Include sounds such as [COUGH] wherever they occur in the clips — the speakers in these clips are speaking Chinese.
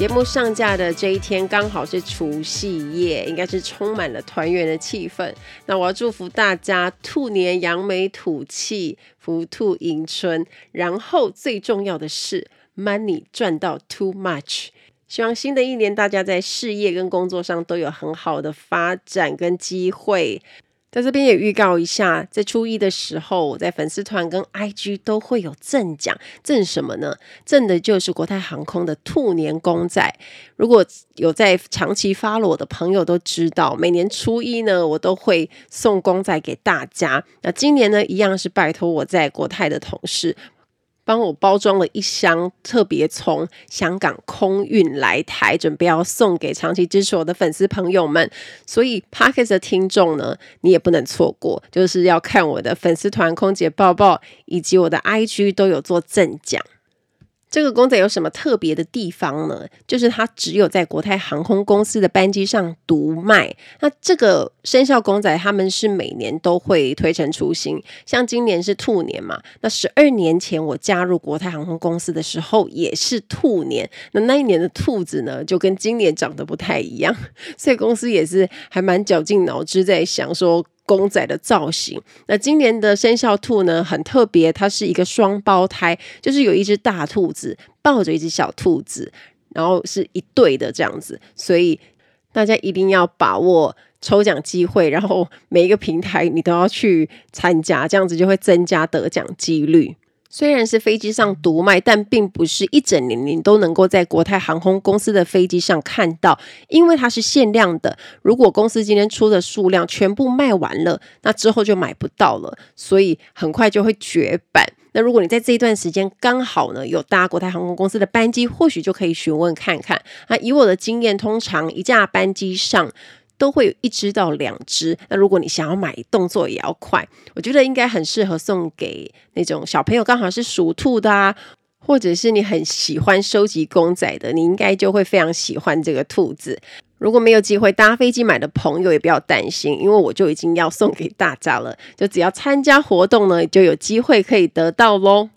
节目上架的这一天刚好是除夕夜，应该是充满了团圆的气氛。那我要祝福大家兔年扬眉吐气，福兔迎春。然后最重要的是，money 赚到 too much。希望新的一年大家在事业跟工作上都有很好的发展跟机会。在这边也预告一下，在初一的时候，我在粉丝团跟 IG 都会有赠奖，赠什么呢？赠的就是国泰航空的兔年公仔。如果有在长期发了我的朋友都知道，每年初一呢，我都会送公仔给大家。那今年呢，一样是拜托我在国泰的同事。帮我包装了一箱，特别从香港空运来台，准备要送给长期支持我的粉丝朋友们。所以 Parkes 的听众呢，你也不能错过，就是要看我的粉丝团空姐抱抱以及我的 IG 都有做赠奖。这个公仔有什么特别的地方呢？就是它只有在国泰航空公司的班机上独卖。那这个生肖公仔，他们是每年都会推陈出新。像今年是兔年嘛，那十二年前我加入国泰航空公司的时候也是兔年。那那一年的兔子呢，就跟今年长得不太一样，所以公司也是还蛮绞尽脑汁在想说。公仔的造型，那今年的生肖兔呢，很特别，它是一个双胞胎，就是有一只大兔子抱着一只小兔子，然后是一对的这样子，所以大家一定要把握抽奖机会，然后每一个平台你都要去参加，这样子就会增加得奖几率。虽然是飞机上独卖，但并不是一整年你都能够在国泰航空公司的飞机上看到，因为它是限量的。如果公司今天出的数量全部卖完了，那之后就买不到了，所以很快就会绝版。那如果你在这一段时间刚好呢有搭国泰航空公司的班机，或许就可以询问看看。那以我的经验，通常一架班机上。都会有一只到两只。那如果你想要买，动作也要快，我觉得应该很适合送给那种小朋友，刚好是属兔的啊，或者是你很喜欢收集公仔的，你应该就会非常喜欢这个兔子。如果没有机会搭飞机买的朋友，也不要担心，因为我就已经要送给大家了。就只要参加活动呢，就有机会可以得到喽。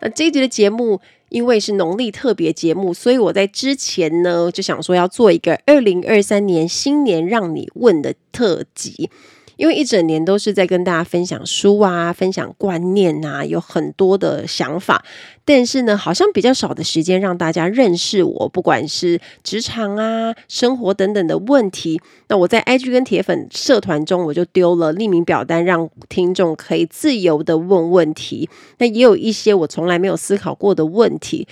那这一集的节目。因为是农历特别节目，所以我在之前呢就想说要做一个二零二三年新年让你问的特辑。因为一整年都是在跟大家分享书啊，分享观念啊，有很多的想法，但是呢，好像比较少的时间让大家认识我，不管是职场啊、生活等等的问题。那我在 IG 跟铁粉社团中，我就丢了匿名表单，让听众可以自由的问问题。那也有一些我从来没有思考过的问题，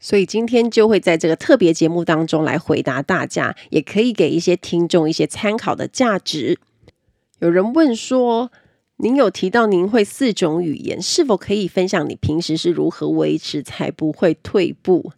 所以今天就会在这个特别节目当中来回答大家，也可以给一些听众一些参考的价值。有人问说：“您有提到您会四种语言，是否可以分享你平时是如何维持才不会退步？”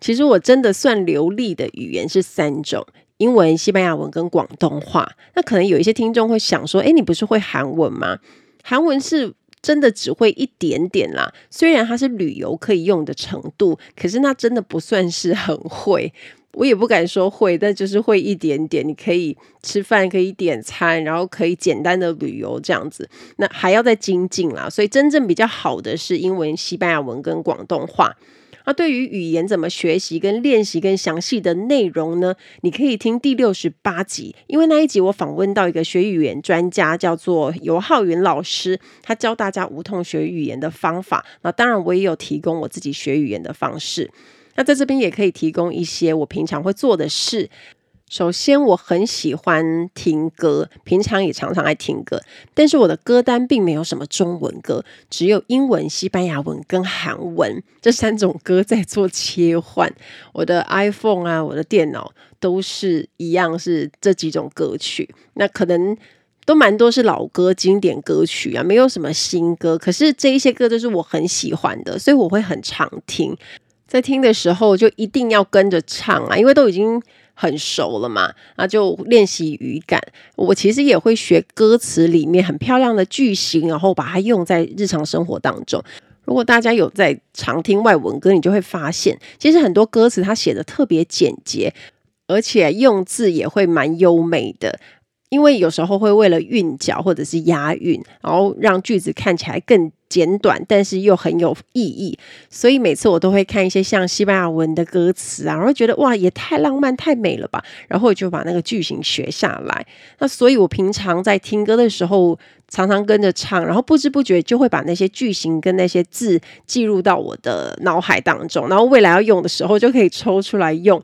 其实我真的算流利的语言是三种：英文、西班牙文跟广东话。那可能有一些听众会想说：“诶，你不是会韩文吗？”韩文是真的只会一点点啦，虽然它是旅游可以用的程度，可是那真的不算是很会。我也不敢说会，但就是会一点点。你可以吃饭，可以点餐，然后可以简单的旅游这样子。那还要再精进啦，所以真正比较好的是英文、西班牙文跟广东话。那对于语言怎么学习跟练习跟详细的内容呢？你可以听第六十八集，因为那一集我访问到一个学语言专家，叫做尤浩云老师，他教大家无痛学语言的方法。那当然，我也有提供我自己学语言的方式。那在这边也可以提供一些我平常会做的事。首先，我很喜欢听歌，平常也常常爱听歌，但是我的歌单并没有什么中文歌，只有英文、西班牙文跟韩文这三种歌在做切换。我的 iPhone 啊，我的电脑都是一样，是这几种歌曲。那可能都蛮多是老歌、经典歌曲啊，没有什么新歌。可是这一些歌都是我很喜欢的，所以我会很常听。在听的时候就一定要跟着唱啊，因为都已经很熟了嘛，那就练习语感。我其实也会学歌词里面很漂亮的句型，然后把它用在日常生活当中。如果大家有在常听外文歌，你就会发现，其实很多歌词它写的特别简洁，而且用字也会蛮优美的。因为有时候会为了韵脚或者是押韵，然后让句子看起来更简短，但是又很有意义。所以每次我都会看一些像西班牙文的歌词啊，然后觉得哇，也太浪漫、太美了吧。然后我就把那个句型学下来。那所以我平常在听歌的时候，常常跟着唱，然后不知不觉就会把那些句型跟那些字记录到我的脑海当中，然后未来要用的时候就可以抽出来用。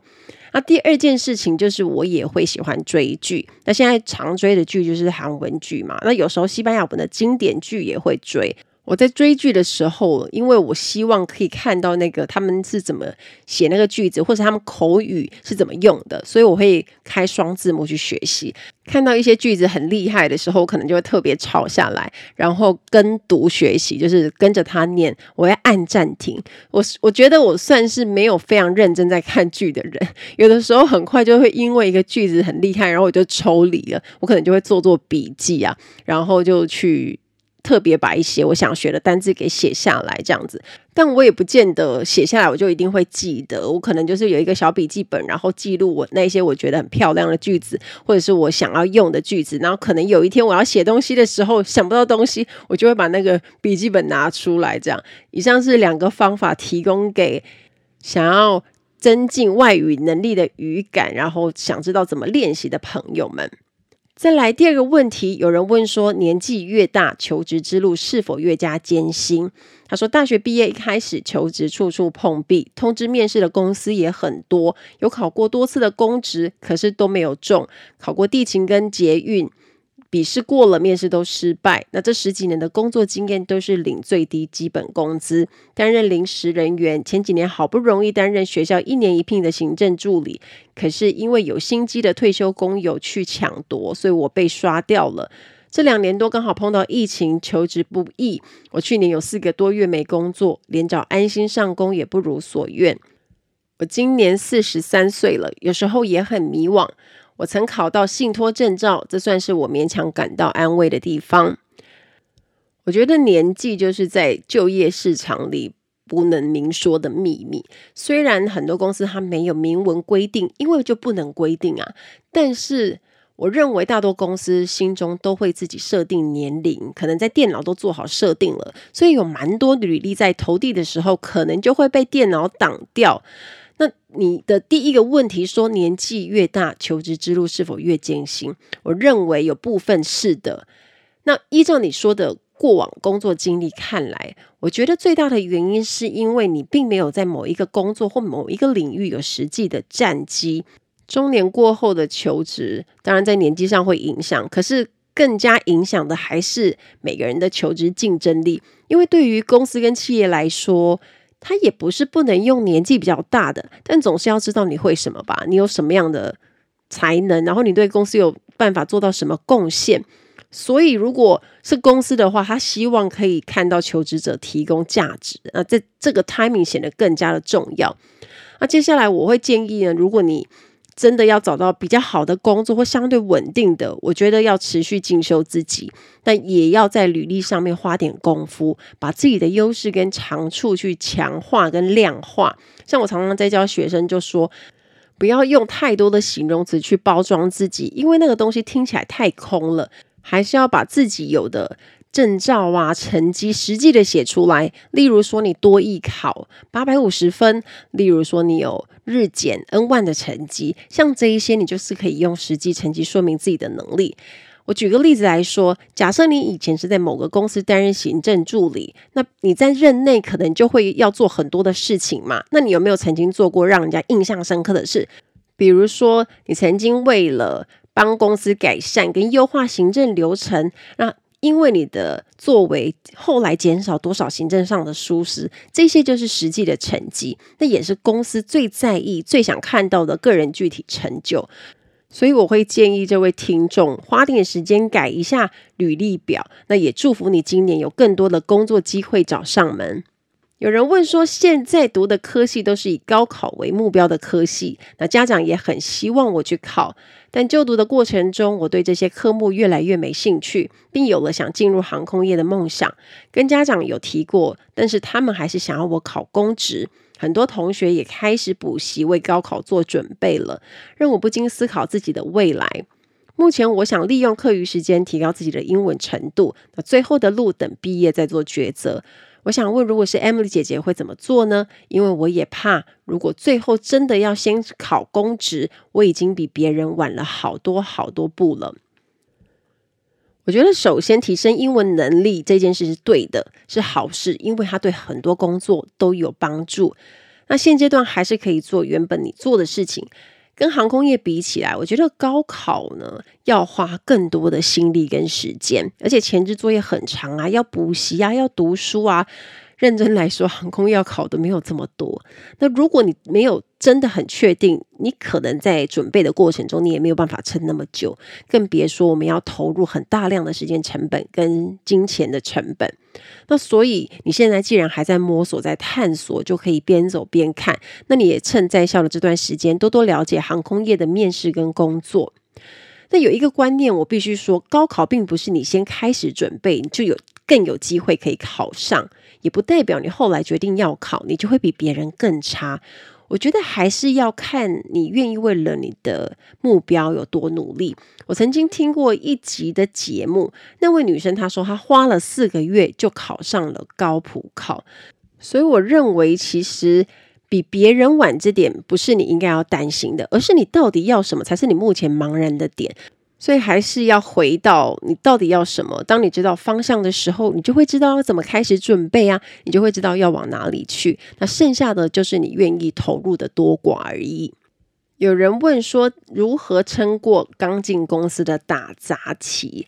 那第二件事情就是，我也会喜欢追剧。那现在常追的剧就是韩文剧嘛。那有时候西班牙文的经典剧也会追。我在追剧的时候，因为我希望可以看到那个他们是怎么写那个句子，或者他们口语是怎么用的，所以我会开双字幕去学习。看到一些句子很厉害的时候，我可能就会特别抄下来，然后跟读学习，就是跟着他念。我要按暂停。我我觉得我算是没有非常认真在看剧的人，有的时候很快就会因为一个句子很厉害，然后我就抽离了。我可能就会做做笔记啊，然后就去。特别把一些我想学的单字给写下来，这样子，但我也不见得写下来我就一定会记得。我可能就是有一个小笔记本，然后记录我那些我觉得很漂亮的句子，或者是我想要用的句子。然后可能有一天我要写东西的时候想不到东西，我就会把那个笔记本拿出来。这样，以上是两个方法，提供给想要增进外语能力的语感，然后想知道怎么练习的朋友们。再来第二个问题，有人问说，年纪越大，求职之路是否越加艰辛？他说，大学毕业一开始求职处处碰壁，通知面试的公司也很多，有考过多次的公职，可是都没有中，考过地勤跟捷运。笔试过了，面试都失败。那这十几年的工作经验都是领最低基本工资，担任临时人员。前几年好不容易担任学校一年一聘的行政助理，可是因为有心机的退休工友去抢夺，所以我被刷掉了。这两年多刚好碰到疫情，求职不易。我去年有四个多月没工作，连找安心上工也不如所愿。我今年四十三岁了，有时候也很迷惘。我曾考到信托证照，这算是我勉强感到安慰的地方。我觉得年纪就是在就业市场里不能明说的秘密。虽然很多公司它没有明文规定，因为就不能规定啊。但是我认为大多公司心中都会自己设定年龄，可能在电脑都做好设定了，所以有蛮多履历在投递的时候，可能就会被电脑挡掉。那你的第一个问题说，年纪越大，求职之路是否越艰辛？我认为有部分是的。那依照你说的过往工作经历看来，我觉得最大的原因是因为你并没有在某一个工作或某一个领域有实际的战绩。中年过后的求职，当然在年纪上会影响，可是更加影响的还是每个人的求职竞争力。因为对于公司跟企业来说，他也不是不能用年纪比较大的，但总是要知道你会什么吧？你有什么样的才能？然后你对公司有办法做到什么贡献？所以如果是公司的话，他希望可以看到求职者提供价值啊，这这个 timing 显得更加的重要。那接下来我会建议呢，如果你真的要找到比较好的工作或相对稳定的，我觉得要持续进修自己，但也要在履历上面花点功夫，把自己的优势跟长处去强化跟量化。像我常常在教学生，就说不要用太多的形容词去包装自己，因为那个东西听起来太空了，还是要把自己有的。证照啊，成绩实际的写出来。例如说，你多益考八百五十分；例如说，你有日检 N 万的成绩，像这一些，你就是可以用实际成绩说明自己的能力。我举个例子来说，假设你以前是在某个公司担任行政助理，那你在任内可能就会要做很多的事情嘛。那你有没有曾经做过让人家印象深刻的事？比如说，你曾经为了帮公司改善跟优化行政流程，那因为你的作为，后来减少多少行政上的疏失，这些就是实际的成绩，那也是公司最在意、最想看到的个人具体成就。所以我会建议这位听众花点时间改一下履历表，那也祝福你今年有更多的工作机会找上门。有人问说，现在读的科系都是以高考为目标的科系，那家长也很希望我去考，但就读的过程中，我对这些科目越来越没兴趣，并有了想进入航空业的梦想。跟家长有提过，但是他们还是想要我考公职。很多同学也开始补习，为高考做准备了，让我不禁思考自己的未来。目前，我想利用课余时间提高自己的英文程度，那最后的路等毕业再做抉择。我想问，如果是 Emily 姐姐会怎么做呢？因为我也怕，如果最后真的要先考公职，我已经比别人晚了好多好多步了。我觉得首先提升英文能力这件事是对的，是好事，因为它对很多工作都有帮助。那现阶段还是可以做原本你做的事情。跟航空业比起来，我觉得高考呢要花更多的心力跟时间，而且前置作业很长啊，要补习啊，要读书啊。认真来说，航空要考的没有这么多。那如果你没有真的很确定，你可能在准备的过程中，你也没有办法撑那么久，更别说我们要投入很大量的时间成本跟金钱的成本。那所以你现在既然还在摸索、在探索，就可以边走边看。那你也趁在校的这段时间，多多了解航空业的面试跟工作。那有一个观念，我必须说，高考并不是你先开始准备，你就有更有机会可以考上。也不代表你后来决定要考，你就会比别人更差。我觉得还是要看你愿意为了你的目标有多努力。我曾经听过一集的节目，那位女生她说她花了四个月就考上了高普考，所以我认为其实比别人晚这点不是你应该要担心的，而是你到底要什么才是你目前茫然的点。所以还是要回到你到底要什么。当你知道方向的时候，你就会知道要怎么开始准备啊，你就会知道要往哪里去。那剩下的就是你愿意投入的多寡而已。有人问说，如何撑过刚进公司的打杂期？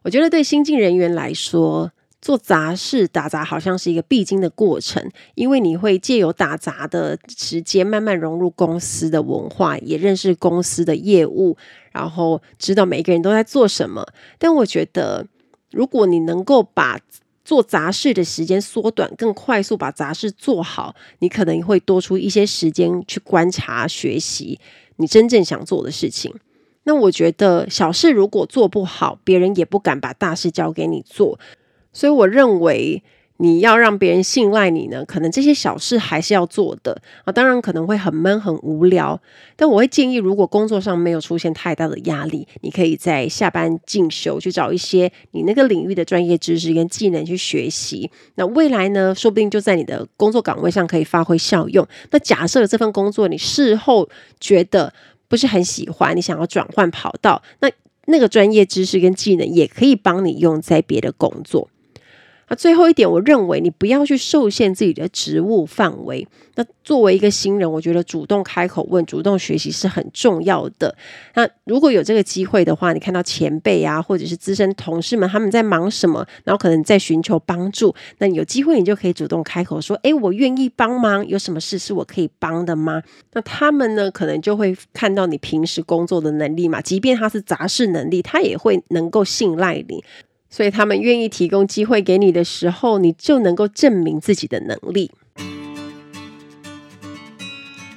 我觉得对新进人员来说，做杂事打杂好像是一个必经的过程，因为你会借由打杂的时间慢慢融入公司的文化，也认识公司的业务，然后知道每个人都在做什么。但我觉得，如果你能够把做杂事的时间缩短，更快速把杂事做好，你可能会多出一些时间去观察、学习你真正想做的事情。那我觉得，小事如果做不好，别人也不敢把大事交给你做。所以我认为你要让别人信赖你呢，可能这些小事还是要做的啊。当然可能会很闷很无聊，但我会建议，如果工作上没有出现太大的压力，你可以在下班进修，去找一些你那个领域的专业知识跟技能去学习。那未来呢，说不定就在你的工作岗位上可以发挥效用。那假设这份工作你事后觉得不是很喜欢，你想要转换跑道，那那个专业知识跟技能也可以帮你用在别的工作。那最后一点，我认为你不要去受限自己的职务范围。那作为一个新人，我觉得主动开口问、主动学习是很重要的。那如果有这个机会的话，你看到前辈啊，或者是资深同事们他们在忙什么，然后可能在寻求帮助，那你有机会你就可以主动开口说：“诶，我愿意帮忙，有什么事是我可以帮的吗？”那他们呢，可能就会看到你平时工作的能力嘛，即便他是杂事能力，他也会能够信赖你。所以他们愿意提供机会给你的时候，你就能够证明自己的能力。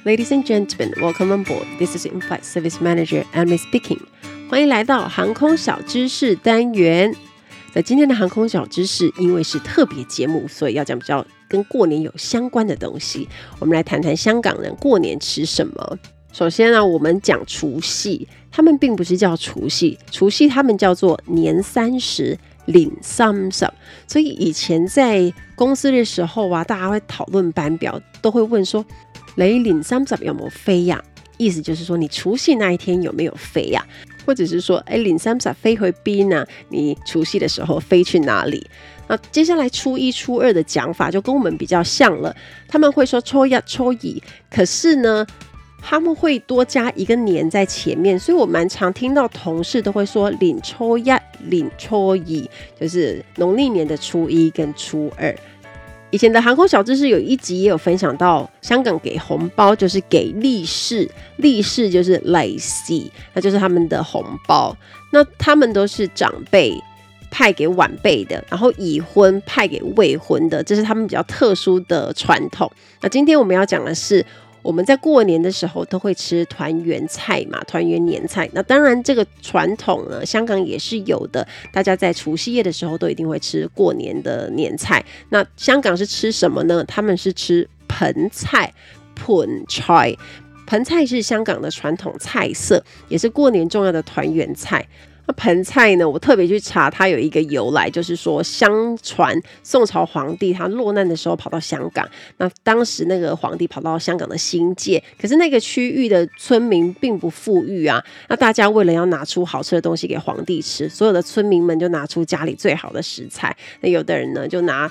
Ladies and gentlemen, welcome on board. This is In-Flight Service Manager Emily speaking. 欢迎来到航空小知识单元。在今天的航空小知识，因为是特别节目，所以要讲比较跟过年有相关的东西。我们来谈谈香港人过年吃什么。首先呢，我们讲除夕，他们并不是叫除夕，除夕他们叫做年三十。年三十，所以以前在公司的时候啊，大家会讨论班表，都会问说：“你年三十有没有飞呀？”意思就是说，你除夕那一天有没有飞呀？或者是说，哎，年三十飞回边呢？你除夕的时候飞去哪里？那接下来初一、初二的讲法就跟我们比较像了，他们会说初一、初二，可是呢，他们会多加一个年在前面，所以我蛮常听到同事都会说年初一、年初二，就是农历年的初一跟初二。以前的航空小知识有一集也有分享到，香港给红包就是给利是，利是就是利是，那就是他们的红包。那他们都是长辈派给晚辈的，然后已婚派给未婚的，这是他们比较特殊的传统。那今天我们要讲的是，我们在过年的时候都会吃团圆菜嘛，团圆年菜。那当然这个传统呢，香港也是有的，大家在除夕夜的时候都一定会吃过年的年菜。那香港是吃什么呢？他们是吃盆菜，p u n c h i。盆菜是香港的传统菜色，也是过年重要的团圆菜。那盆菜呢，我特别去查，它有一个由来，就是说，相传宋朝皇帝他落难的时候跑到香港，那当时那个皇帝跑到香港的新界，可是那个区域的村民并不富裕啊，那大家为了要拿出好吃的东西给皇帝吃，所有的村民们就拿出家里最好的食材，那有的人呢就拿。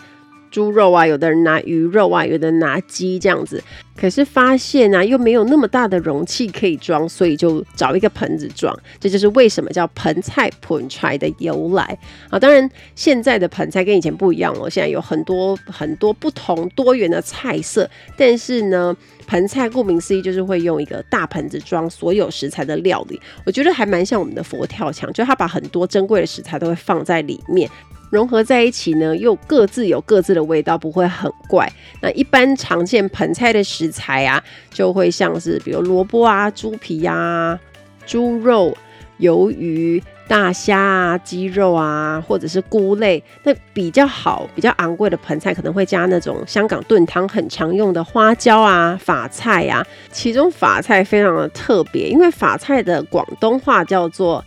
猪肉啊，有的人拿鱼肉啊，有的人拿鸡这样子，可是发现啊，又没有那么大的容器可以装，所以就找一个盆子装，这就是为什么叫盆菜盆菜的由来啊。当然，现在的盆菜跟以前不一样了，现在有很多很多不同多元的菜色，但是呢，盆菜顾名思义就是会用一个大盆子装所有食材的料理，我觉得还蛮像我们的佛跳墙，就他把很多珍贵的食材都会放在里面。融合在一起呢，又各自有各自的味道，不会很怪。那一般常见盆菜的食材啊，就会像是比如萝卜啊、猪皮啊、猪肉、鱿鱼、大虾啊、鸡肉啊，或者是菇类。那比较好、比较昂贵的盆菜，可能会加那种香港炖汤很常用的花椒啊、法菜啊。其中法菜非常的特别，因为法菜的广东话叫做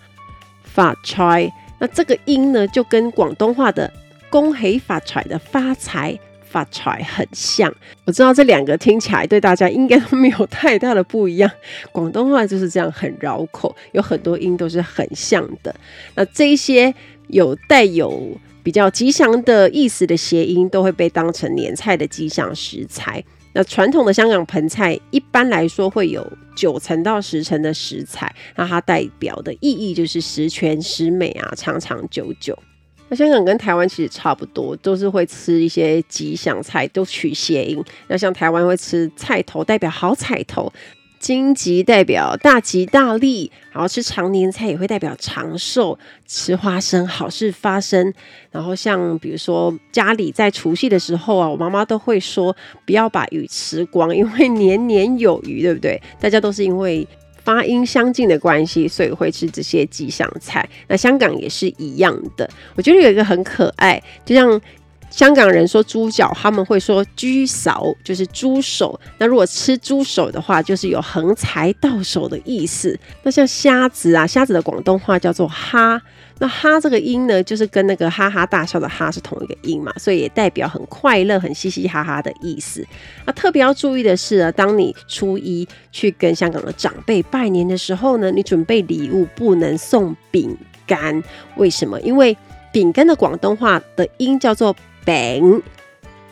发菜。那这个音呢，就跟广东话的“恭喜发财”的“发财”“发财”很像。我知道这两个听起来对大家应该都没有太大的不一样。广东话就是这样很绕口，有很多音都是很像的。那这些有带有比较吉祥的意思的谐音，都会被当成年菜的吉祥食材。那传统的香港盆菜一般来说会有九层到十层的食材，那它代表的意义就是十全十美啊，长长久久。那香港跟台湾其实差不多，都是会吃一些吉祥菜，都取谐音。那像台湾会吃菜头，代表好彩头。金吉代表大吉大利，然后吃长年菜也会代表长寿，吃花生好事发生。然后像比如说家里在除夕的时候啊，我妈妈都会说不要把鱼吃光，因为年年有余，对不对？大家都是因为发音相近的关系，所以会吃这些吉祥菜。那香港也是一样的，我觉得有一个很可爱，就像。香港人说猪脚，他们会说猪手，就是猪手。那如果吃猪手的话，就是有横财到手的意思。那像虾子啊，虾子的广东话叫做哈。那哈这个音呢，就是跟那个哈哈大笑的哈是同一个音嘛，所以也代表很快乐、很嘻嘻哈哈的意思。那特别要注意的是啊，当你初一去跟香港的长辈拜年的时候呢，你准备礼物不能送饼干。为什么？因为饼干的广东话的音叫做。病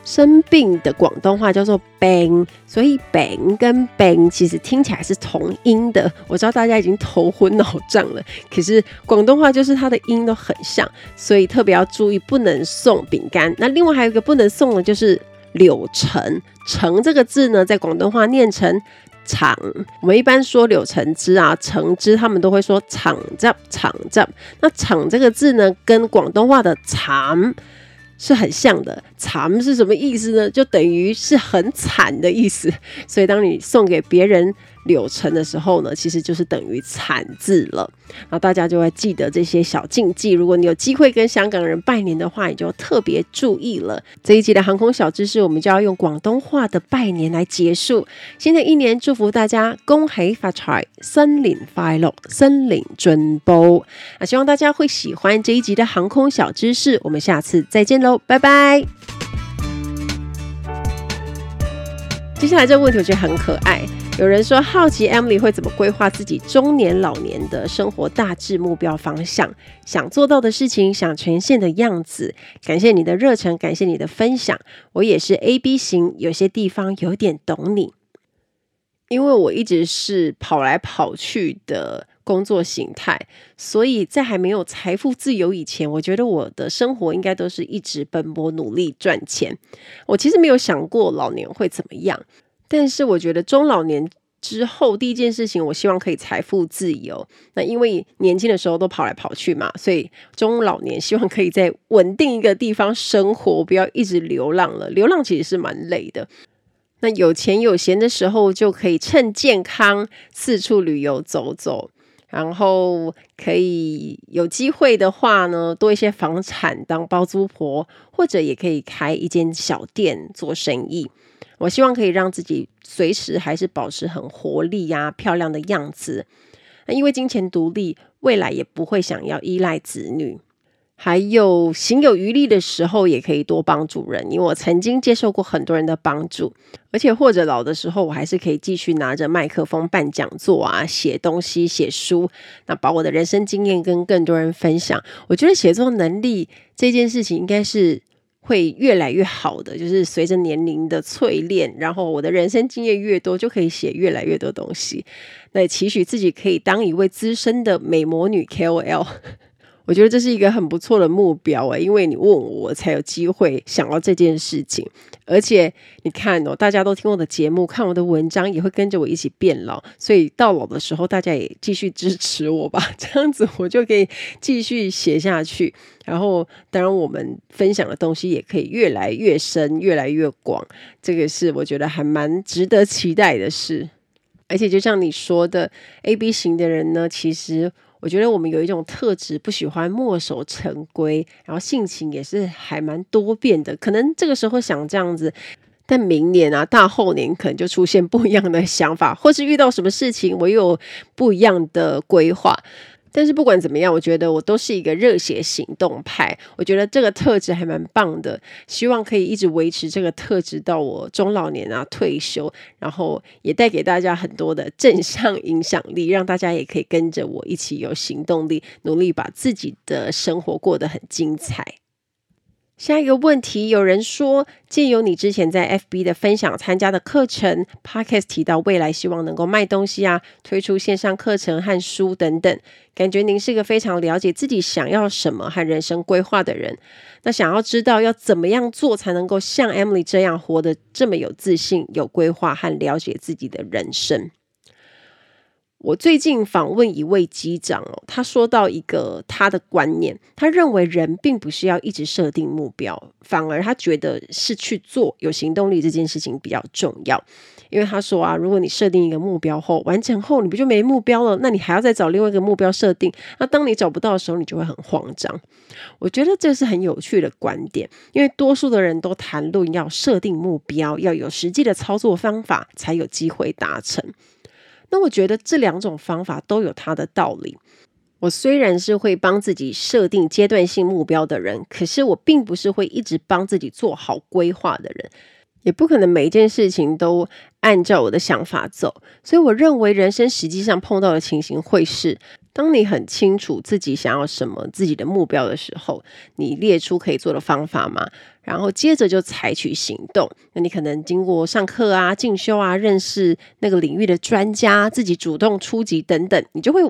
生病的广东话叫做病，所以病跟病其实听起来是同音的。我知道大家已经头昏脑胀了，可是广东话就是它的音都很像，所以特别要注意，不能送饼干。那另外还有一个不能送的，就是柳橙。橙这个字呢，在广东话念成橙。我们一般说柳橙汁啊，橙汁他们都会说橙汁，橙汁。那橙这个字呢，跟广东话的橙。是很像的，惨是什么意思呢？就等于是很惨的意思。所以当你送给别人柳橙的时候呢，其实就是等于惨字了。然后大家就会记得这些小禁忌。如果你有机会跟香港人拜年的话，你就特别注意了。这一集的航空小知识，我们就要用广东话的拜年来结束。新的一年，祝福大家恭喜发财，新年快乐，新年进步。那希望大家会喜欢这一集的航空小知识。我们下次再见喽，拜拜。接下来这个问题我觉得很可爱。有人说好奇 Emily 会怎么规划自己中年老年的生活大致目标方向，想做到的事情，想呈现的样子。感谢你的热忱，感谢你的分享。我也是 AB 型，有些地方有点懂你，因为我一直是跑来跑去的工作形态，所以在还没有财富自由以前，我觉得我的生活应该都是一直奔波努力赚钱。我其实没有想过老年会怎么样。但是我觉得中老年之后，第一件事情，我希望可以财富自由。那因为年轻的时候都跑来跑去嘛，所以中老年希望可以在稳定一个地方生活，不要一直流浪了。流浪其实是蛮累的。那有钱有闲的时候，就可以趁健康四处旅游走走，然后可以有机会的话呢，多一些房产当包租婆，或者也可以开一间小店做生意。我希望可以让自己随时还是保持很活力呀、漂亮的样子。那因为金钱独立，未来也不会想要依赖子女。还有行有余力的时候，也可以多帮助人。因为我曾经接受过很多人的帮助，而且或者老的时候，我还是可以继续拿着麦克风办讲座啊、写东西、写书，那把我的人生经验跟更多人分享。我觉得写作能力这件事情应该是。会越来越好的，就是随着年龄的淬炼，然后我的人生经验越多，就可以写越来越多东西。那期许自己可以当一位资深的美魔女 KOL。我觉得这是一个很不错的目标诶，因为你问我，我才有机会想到这件事情。而且你看哦，大家都听我的节目，看我的文章，也会跟着我一起变老。所以到老的时候，大家也继续支持我吧，[LAUGHS] 这样子我就可以继续写下去。然后，当然我们分享的东西也可以越来越深，越来越广。这个是我觉得还蛮值得期待的事。而且就像你说的，AB 型的人呢，其实。我觉得我们有一种特质，不喜欢墨守成规，然后性情也是还蛮多变的。可能这个时候想这样子，但明年啊、大后年可能就出现不一样的想法，或是遇到什么事情，我有不一样的规划。但是不管怎么样，我觉得我都是一个热血行动派。我觉得这个特质还蛮棒的，希望可以一直维持这个特质到我中老年啊退休，然后也带给大家很多的正向影响力，让大家也可以跟着我一起有行动力，努力把自己的生活过得很精彩。下一个问题，有人说，借由你之前在 FB 的分享、参加的课程，Podcast 提到未来希望能够卖东西啊，推出线上课程和书等等，感觉您是一个非常了解自己想要什么和人生规划的人。那想要知道要怎么样做才能够像 Emily 这样活得这么有自信、有规划和了解自己的人生？我最近访问一位机长哦，他说到一个他的观念，他认为人并不是要一直设定目标，反而他觉得是去做有行动力这件事情比较重要。因为他说啊，如果你设定一个目标后完成后，你不就没目标了？那你还要再找另外一个目标设定，那当你找不到的时候，你就会很慌张。我觉得这是很有趣的观点，因为多数的人都谈论要设定目标，要有实际的操作方法，才有机会达成。那我觉得这两种方法都有它的道理。我虽然是会帮自己设定阶段性目标的人，可是我并不是会一直帮自己做好规划的人，也不可能每一件事情都按照我的想法走。所以我认为人生实际上碰到的情形会是，当你很清楚自己想要什么、自己的目标的时候，你列出可以做的方法吗？然后接着就采取行动。那你可能经过上课啊、进修啊、认识那个领域的专家，自己主动出击等等，你就会。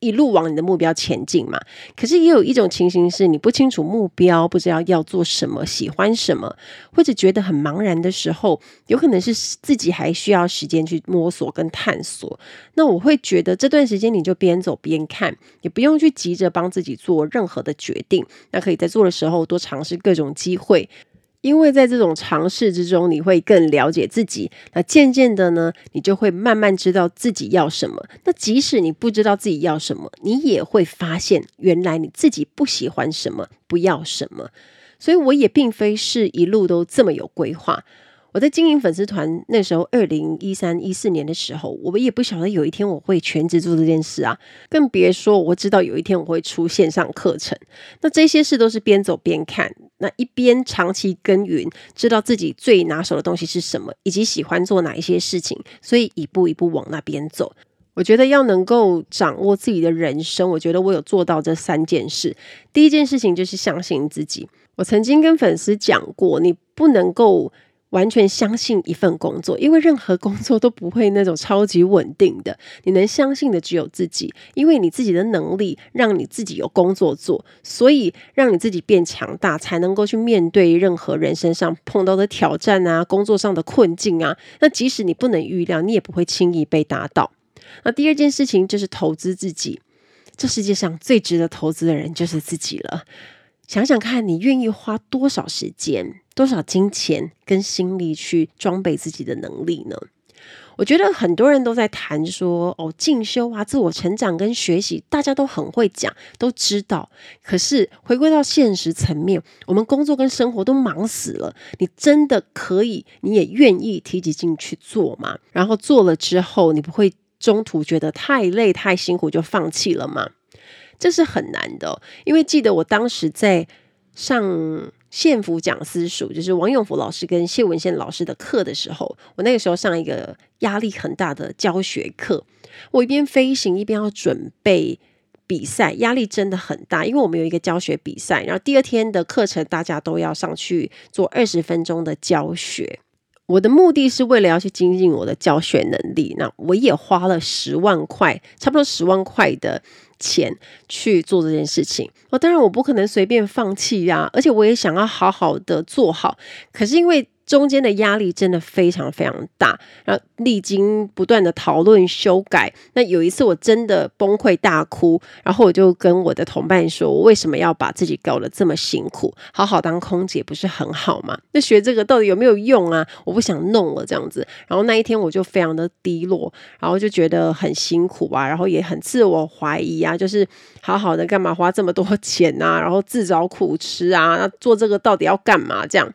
一路往你的目标前进嘛，可是也有一种情形是你不清楚目标，不知道要做什么，喜欢什么，或者觉得很茫然的时候，有可能是自己还需要时间去摸索跟探索。那我会觉得这段时间你就边走边看，也不用去急着帮自己做任何的决定。那可以在做的时候多尝试各种机会。因为在这种尝试之中，你会更了解自己。那渐渐的呢，你就会慢慢知道自己要什么。那即使你不知道自己要什么，你也会发现原来你自己不喜欢什么，不要什么。所以我也并非是一路都这么有规划。我在经营粉丝团那时候，二零一三一四年的时候，我们也不晓得有一天我会全职做这件事啊，更别说我知道有一天我会出线上课程。那这些事都是边走边看，那一边长期耕耘，知道自己最拿手的东西是什么，以及喜欢做哪一些事情，所以一步一步往那边走。我觉得要能够掌握自己的人生，我觉得我有做到这三件事。第一件事情就是相信自己。我曾经跟粉丝讲过，你不能够。完全相信一份工作，因为任何工作都不会那种超级稳定的。你能相信的只有自己，因为你自己的能力让你自己有工作做，所以让你自己变强大，才能够去面对任何人身上碰到的挑战啊，工作上的困境啊。那即使你不能预料，你也不会轻易被打倒。那第二件事情就是投资自己，这世界上最值得投资的人就是自己了。想想看，你愿意花多少时间、多少金钱跟心力去装备自己的能力呢？我觉得很多人都在谈说哦，进修啊、自我成长跟学习，大家都很会讲，都知道。可是回归到现实层面，我们工作跟生活都忙死了，你真的可以，你也愿意提起劲去做吗？然后做了之后，你不会中途觉得太累、太辛苦就放弃了吗？这是很难的，因为记得我当时在上县府讲私塾，就是王永福老师跟谢文宪老师的课的时候，我那个时候上一个压力很大的教学课，我一边飞行一边要准备比赛，压力真的很大，因为我们有一个教学比赛，然后第二天的课程大家都要上去做二十分钟的教学。我的目的是为了要去精进我的教学能力，那我也花了十万块，差不多十万块的钱去做这件事情。哦，当然我不可能随便放弃呀，而且我也想要好好的做好。可是因为中间的压力真的非常非常大，然后历经不断的讨论修改，那有一次我真的崩溃大哭，然后我就跟我的同伴说：“我为什么要把自己搞得这么辛苦？好好当空姐不是很好吗？那学这个到底有没有用啊？我不想弄了这样子。”然后那一天我就非常的低落，然后就觉得很辛苦啊，然后也很自我怀疑啊，就是好好的干嘛花这么多钱啊，然后自找苦吃啊，那做这个到底要干嘛这样？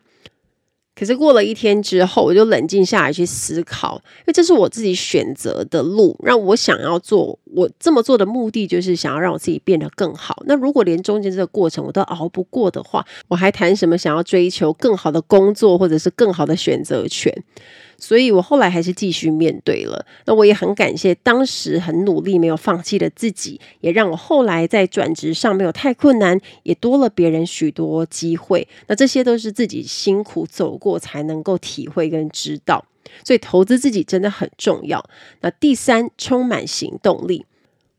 可是过了一天之后，我就冷静下来去思考，因为这是我自己选择的路，让我想要做。我这么做的目的就是想要让我自己变得更好。那如果连中间这个过程我都熬不过的话，我还谈什么想要追求更好的工作，或者是更好的选择权？所以我后来还是继续面对了。那我也很感谢当时很努力没有放弃的自己，也让我后来在转职上没有太困难，也多了别人许多机会。那这些都是自己辛苦走过才能够体会跟知道。所以投资自己真的很重要。那第三，充满行动力。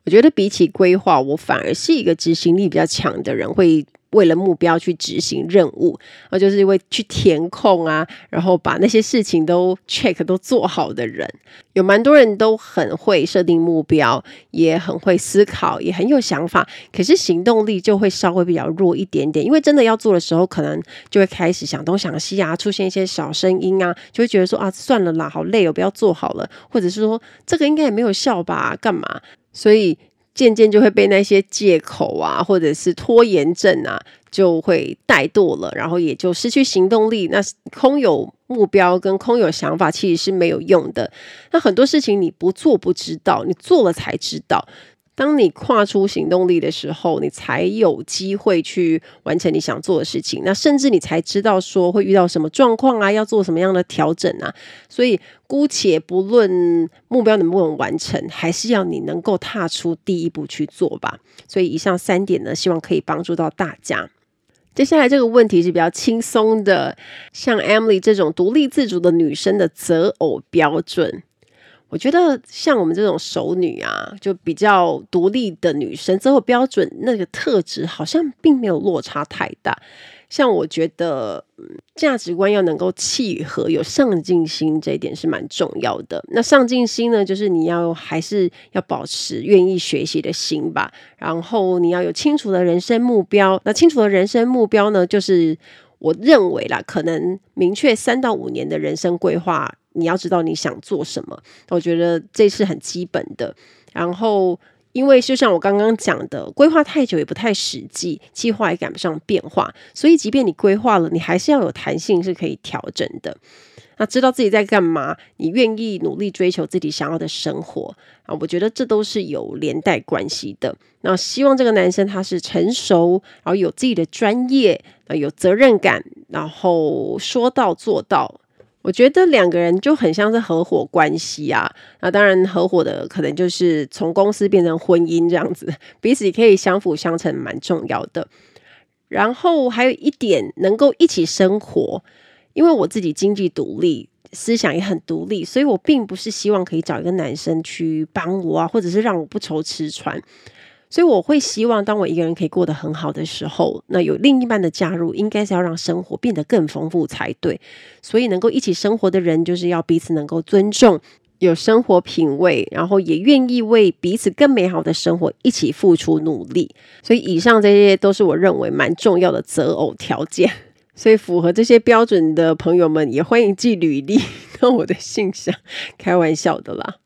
我觉得比起规划，我反而是一个执行力比较强的人，会为了目标去执行任务，而就是因为去填空啊，然后把那些事情都 check 都做好的人。有蛮多人都很会设定目标，也很会思考，也很有想法，可是行动力就会稍微比较弱一点点。因为真的要做的时候，可能就会开始想东想西啊，出现一些小声音啊，就会觉得说啊，算了啦，好累哦，不要做好了，或者是说这个应该也没有效吧，干嘛？所以渐渐就会被那些借口啊，或者是拖延症啊，就会怠惰了，然后也就失去行动力。那空有目标跟空有想法其实是没有用的。那很多事情你不做不知道，你做了才知道。当你跨出行动力的时候，你才有机会去完成你想做的事情。那甚至你才知道说会遇到什么状况啊，要做什么样的调整啊。所以姑且不论目标能不能完成，还是要你能够踏出第一步去做吧。所以以上三点呢，希望可以帮助到大家。接下来这个问题是比较轻松的，像 Emily 这种独立自主的女生的择偶标准。我觉得像我们这种熟女啊，就比较独立的女生，择偶标准那个特质好像并没有落差太大。像我觉得，嗯，价值观要能够契合，有上进心，这一点是蛮重要的。那上进心呢，就是你要还是要保持愿意学习的心吧。然后你要有清楚的人生目标。那清楚的人生目标呢，就是我认为啦，可能明确三到五年的人生规划。你要知道你想做什么，我觉得这是很基本的。然后，因为就像我刚刚讲的，规划太久也不太实际，计划也赶不上变化，所以即便你规划了，你还是要有弹性，是可以调整的。那知道自己在干嘛，你愿意努力追求自己想要的生活啊，我觉得这都是有连带关系的。那希望这个男生他是成熟，然后有自己的专业，啊，有责任感，然后说到做到。我觉得两个人就很像是合伙关系啊，那当然合伙的可能就是从公司变成婚姻这样子，彼此可以相辅相成，蛮重要的。然后还有一点，能够一起生活，因为我自己经济独立，思想也很独立，所以我并不是希望可以找一个男生去帮我啊，或者是让我不愁吃穿。所以我会希望，当我一个人可以过得很好的时候，那有另一半的加入，应该是要让生活变得更丰富才对。所以能够一起生活的人，就是要彼此能够尊重，有生活品味，然后也愿意为彼此更美好的生活一起付出努力。所以以上这些都是我认为蛮重要的择偶条件。[LAUGHS] 所以符合这些标准的朋友们，也欢迎寄履历 [LAUGHS] 到我的信箱。开玩笑的啦。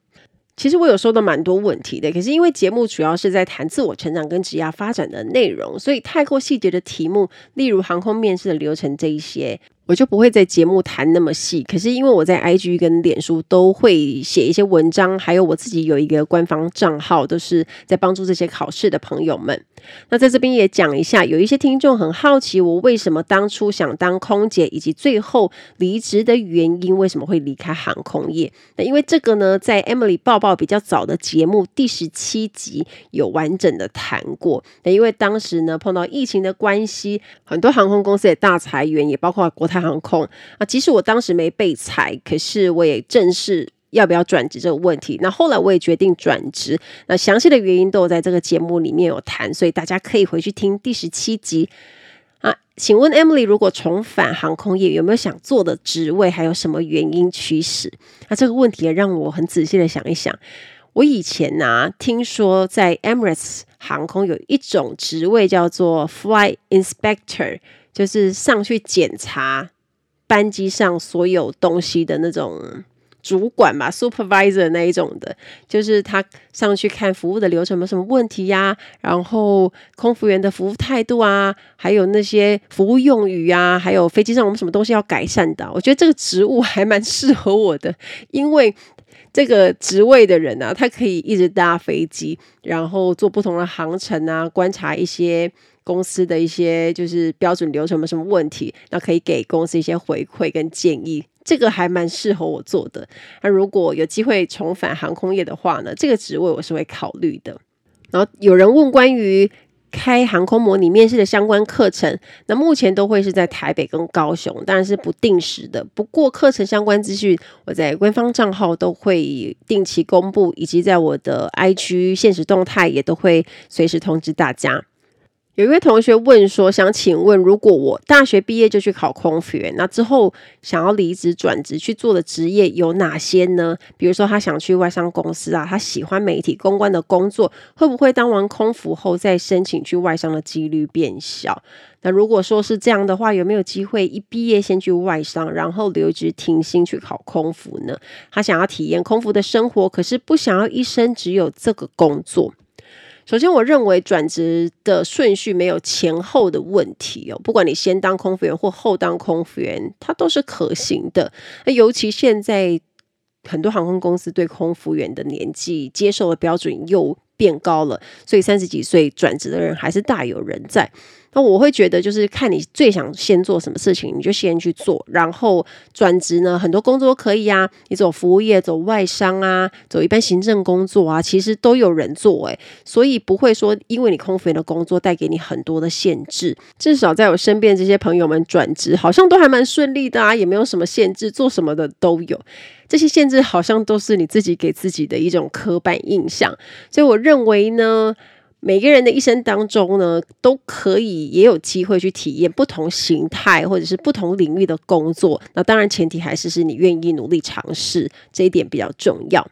其实我有收到蛮多问题的，可是因为节目主要是在谈自我成长跟职业发展的内容，所以太过细节的题目，例如航空面试的流程这一些。我就不会在节目谈那么细，可是因为我在 IG 跟脸书都会写一些文章，还有我自己有一个官方账号，都是在帮助这些考试的朋友们。那在这边也讲一下，有一些听众很好奇我为什么当初想当空姐，以及最后离职的原因，为什么会离开航空业？那因为这个呢，在 Emily 报报比较早的节目第十七集有完整的谈过。那因为当时呢碰到疫情的关系，很多航空公司也大裁员，也包括国泰。航空啊，即使我当时没被裁，可是我也正视要不要转职这个问题。那后来我也决定转职，那详细的原因都有在这个节目里面有谈，所以大家可以回去听第十七集啊。请问 Emily，如果重返航空业，有没有想做的职位？还有什么原因驱使？那这个问题也让我很仔细的想一想。我以前呢、啊，听说在 Emirates 航空有一种职位叫做 Flight Inspector。就是上去检查班机上所有东西的那种主管嘛，supervisor 那一种的，就是他上去看服务的流程有什么问题呀、然后空服员的服务态度啊，还有那些服务用语啊，还有飞机上我们什么东西要改善的。我觉得这个职务还蛮适合我的，因为这个职位的人啊，他可以一直搭飞机，然后做不同的航程啊，观察一些。公司的一些就是标准流程有没什么问题，那可以给公司一些回馈跟建议，这个还蛮适合我做的。那如果有机会重返航空业的话呢，这个职位我是会考虑的。然后有人问关于开航空模拟面试的相关课程，那目前都会是在台北跟高雄，当然是不定时的。不过课程相关资讯我在官方账号都会定期公布，以及在我的 IG 现实动态也都会随时通知大家。有一位同学问说：“想请问，如果我大学毕业就去考空服员，那之后想要离职转职去做的职业有哪些呢？比如说他想去外商公司啊，他喜欢媒体公关的工作，会不会当完空服后再申请去外商的几率变小？那如果说是这样的话，有没有机会一毕业先去外商，然后留职停薪去考空服呢？他想要体验空服的生活，可是不想要一生只有这个工作。”首先，我认为转职的顺序没有前后的问题哦。不管你先当空服员或后当空服员，它都是可行的。那尤其现在很多航空公司对空服员的年纪接受的标准又变高了，所以三十几岁转职的人还是大有人在。那我会觉得，就是看你最想先做什么事情，你就先去做。然后转职呢，很多工作都可以啊，你走服务业、走外商啊、走一般行政工作啊，其实都有人做诶。所以不会说因为你空服员的工作带给你很多的限制。至少在我身边这些朋友们转职，好像都还蛮顺利的啊，也没有什么限制，做什么的都有。这些限制好像都是你自己给自己的一种刻板印象。所以我认为呢。每个人的一生当中呢，都可以也有机会去体验不同形态或者是不同领域的工作。那当然，前提还是是你愿意努力尝试，这一点比较重要。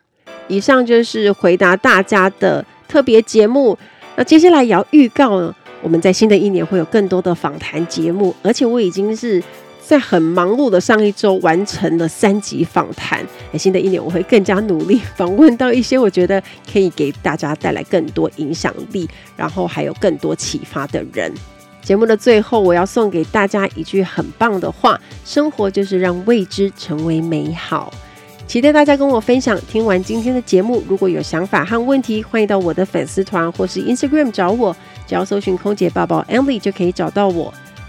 以上就是回答大家的特别节目。那接下来也要预告呢，我们在新的一年会有更多的访谈节目，而且我已经是。在很忙碌的上一周完成了三集访谈，新的一年我会更加努力访问到一些我觉得可以给大家带来更多影响力，然后还有更多启发的人。节目的最后，我要送给大家一句很棒的话：生活就是让未知成为美好。期待大家跟我分享。听完今天的节目，如果有想法和问题，欢迎到我的粉丝团或是 Instagram 找我，只要搜寻空姐报报 Emily 就可以找到我。